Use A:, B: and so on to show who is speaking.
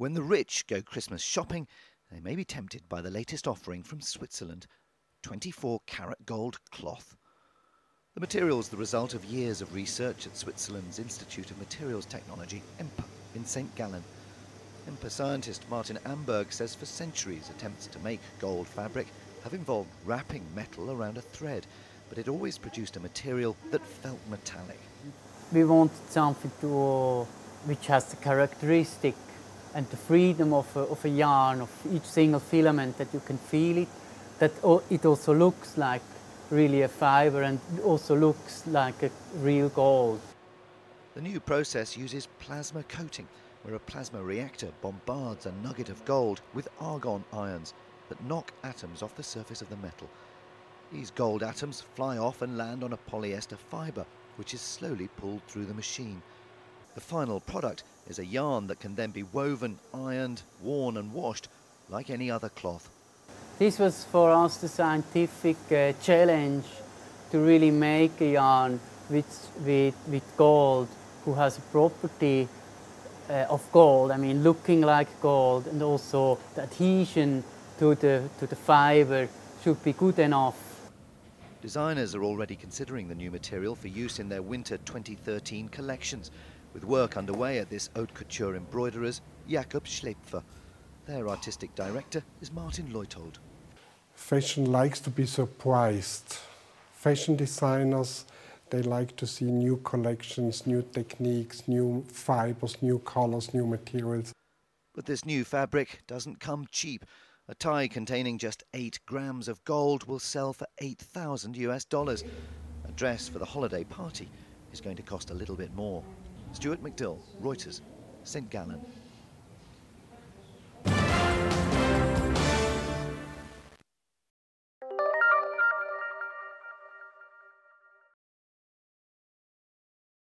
A: When the rich go Christmas shopping, they may be tempted by the latest offering from Switzerland 24 karat gold cloth. The material is the result of years of research at Switzerland's Institute of Materials Technology, EMPA, in St. Gallen. EMPA scientist Martin Amberg says for centuries attempts to make gold fabric have involved wrapping metal around a thread, but it always produced a material that felt metallic.
B: We wanted something to, which has the characteristic and the freedom of a, of a yarn, of each single filament, that you can feel it, that it also looks like really a fiber and also looks like a real gold.
A: The new process uses plasma coating, where a plasma reactor bombards a nugget of gold with argon ions that knock atoms off the surface of the metal. These gold atoms fly off and land on a polyester fibre, which is slowly pulled through the machine. The final product is a yarn that can then be woven, ironed, worn and washed like any other cloth.
B: This was for us the scientific uh, challenge to really make a yarn with, with, with gold who has a property uh, of gold, I mean looking like gold and also the adhesion to the, to the fiber should be good enough.
A: Designers are already considering the new material for use in their winter 2013 collections, with work underway at this haute couture embroiderer's Jakob Schlaepfer. Their artistic director is Martin Leuthold.
C: Fashion likes to be surprised. Fashion designers, they like to see new collections, new techniques, new fibers, new colors, new materials.
A: But this new fabric doesn't come cheap. A tie containing just 8 grams of gold will sell for 8,000 US dollars. A dress for the holiday party is going to cost a little bit more. Stuart McDill, Reuters, St. Gallen.